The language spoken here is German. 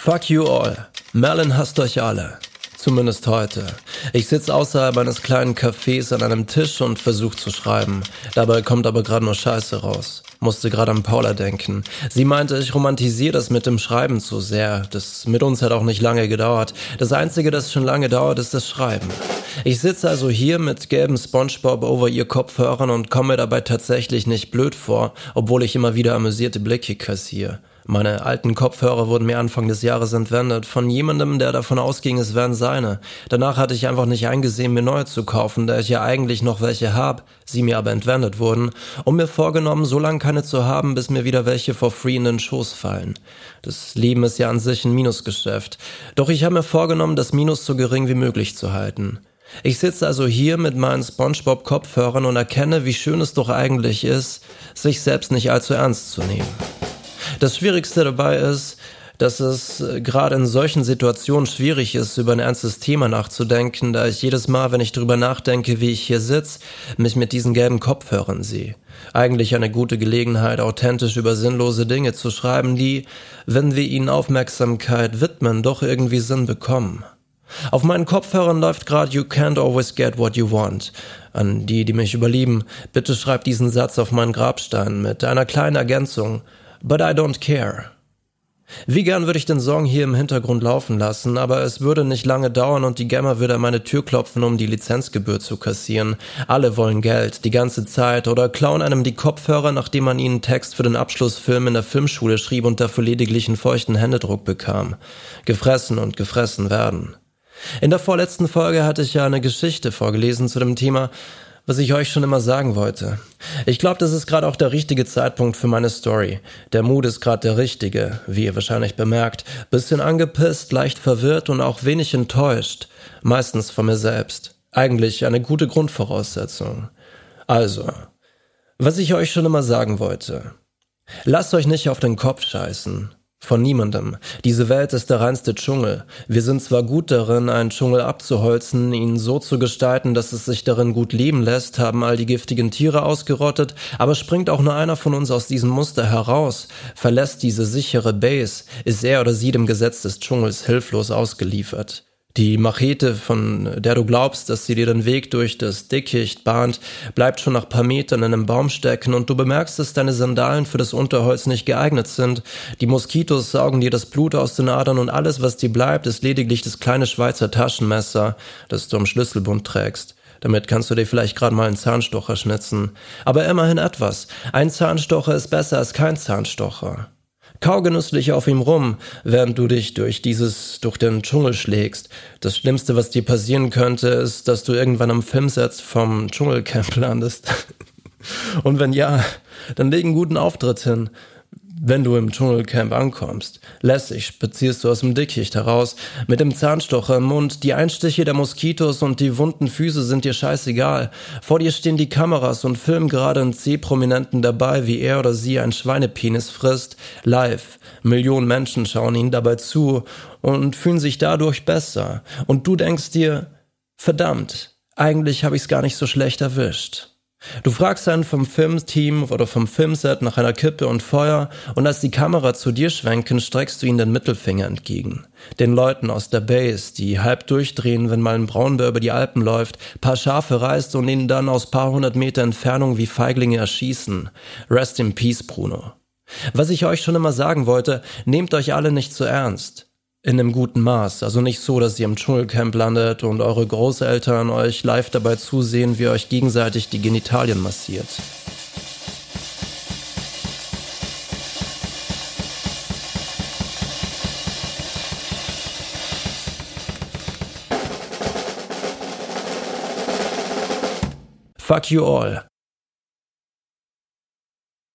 Fuck you all. Merlin hasst euch alle. Zumindest heute. Ich sitze außerhalb eines kleinen Cafés an einem Tisch und versuche zu schreiben. Dabei kommt aber gerade nur Scheiße raus. Musste gerade an Paula denken. Sie meinte, ich romantisiere das mit dem Schreiben zu sehr. Das mit uns hat auch nicht lange gedauert. Das Einzige, das schon lange dauert, ist das Schreiben. Ich sitze also hier mit gelben Spongebob over ihr Kopfhörern und komme dabei tatsächlich nicht blöd vor, obwohl ich immer wieder amüsierte Blicke kassiere. Meine alten Kopfhörer wurden mir Anfang des Jahres entwendet von jemandem, der davon ausging, es wären seine. Danach hatte ich einfach nicht eingesehen, mir neue zu kaufen, da ich ja eigentlich noch welche hab, sie mir aber entwendet wurden, und mir vorgenommen, so lange keine zu haben, bis mir wieder welche for free in den Schoß fallen. Das Leben ist ja an sich ein Minusgeschäft. Doch ich habe mir vorgenommen, das Minus so gering wie möglich zu halten. Ich sitze also hier mit meinen SpongeBob-Kopfhörern und erkenne, wie schön es doch eigentlich ist, sich selbst nicht allzu ernst zu nehmen. Das Schwierigste dabei ist, dass es äh, gerade in solchen Situationen schwierig ist, über ein ernstes Thema nachzudenken, da ich jedes Mal, wenn ich drüber nachdenke, wie ich hier sitze, mich mit diesen gelben Kopfhörern sehe. Eigentlich eine gute Gelegenheit, authentisch über sinnlose Dinge zu schreiben, die, wenn wir ihnen Aufmerksamkeit widmen, doch irgendwie Sinn bekommen. Auf meinen Kopfhörern läuft gerade You can't always get what you want. An die, die mich überlieben, bitte schreibt diesen Satz auf meinen Grabstein mit einer kleinen Ergänzung. But I don't care. Wie gern würde ich den Song hier im Hintergrund laufen lassen, aber es würde nicht lange dauern und die Gamma würde an meine Tür klopfen, um die Lizenzgebühr zu kassieren. Alle wollen Geld, die ganze Zeit, oder klauen einem die Kopfhörer, nachdem man ihnen Text für den Abschlussfilm in der Filmschule schrieb und dafür lediglich einen feuchten Händedruck bekam. Gefressen und gefressen werden. In der vorletzten Folge hatte ich ja eine Geschichte vorgelesen zu dem Thema, was ich euch schon immer sagen wollte. Ich glaube, das ist gerade auch der richtige Zeitpunkt für meine Story. Der Mut ist gerade der richtige, wie ihr wahrscheinlich bemerkt. Bisschen angepisst, leicht verwirrt und auch wenig enttäuscht. Meistens von mir selbst. Eigentlich eine gute Grundvoraussetzung. Also, was ich euch schon immer sagen wollte. Lasst euch nicht auf den Kopf scheißen. Von niemandem. Diese Welt ist der reinste Dschungel. Wir sind zwar gut darin, einen Dschungel abzuholzen, ihn so zu gestalten, dass es sich darin gut leben lässt, haben all die giftigen Tiere ausgerottet, aber springt auch nur einer von uns aus diesem Muster heraus, verlässt diese sichere Base, ist er oder sie dem Gesetz des Dschungels hilflos ausgeliefert. Die Machete, von der du glaubst, dass sie dir den Weg durch das Dickicht bahnt, bleibt schon nach paar Metern in einem Baum stecken und du bemerkst, dass deine Sandalen für das Unterholz nicht geeignet sind. Die Moskitos saugen dir das Blut aus den Adern und alles, was dir bleibt, ist lediglich das kleine Schweizer Taschenmesser, das du am Schlüsselbund trägst. Damit kannst du dir vielleicht gerade mal einen Zahnstocher schnitzen. Aber immerhin etwas. Ein Zahnstocher ist besser als kein Zahnstocher. Kau genüsslich auf ihm rum, während du dich durch dieses, durch den Dschungel schlägst. Das Schlimmste, was dir passieren könnte, ist, dass du irgendwann am Filmsatz vom Dschungelcamp landest. Und wenn ja, dann leg einen guten Auftritt hin wenn du im Dschungelcamp ankommst. Lässig spazierst du aus dem Dickicht heraus, mit dem Zahnstocher im Mund, die Einstiche der Moskitos und die wunden Füße sind dir scheißegal. Vor dir stehen die Kameras und filmen gerade einen C-Prominenten dabei, wie er oder sie ein Schweinepenis frisst, live. Millionen Menschen schauen ihnen dabei zu und fühlen sich dadurch besser. Und du denkst dir, verdammt, eigentlich habe ich's gar nicht so schlecht erwischt. Du fragst einen vom Filmteam oder vom Filmset nach einer Kippe und Feuer und als die Kamera zu dir schwenken, streckst du ihnen den Mittelfinger entgegen. Den Leuten aus der Base, die halb durchdrehen, wenn mal ein Braunbär über die Alpen läuft, paar Schafe reißt und ihnen dann aus paar hundert Meter Entfernung wie Feiglinge erschießen. Rest in peace, Bruno. Was ich euch schon immer sagen wollte, nehmt euch alle nicht zu ernst in einem guten Maß. Also nicht so, dass ihr im Dschungelcamp landet und eure Großeltern euch live dabei zusehen, wie ihr euch gegenseitig die Genitalien massiert. Fuck you all.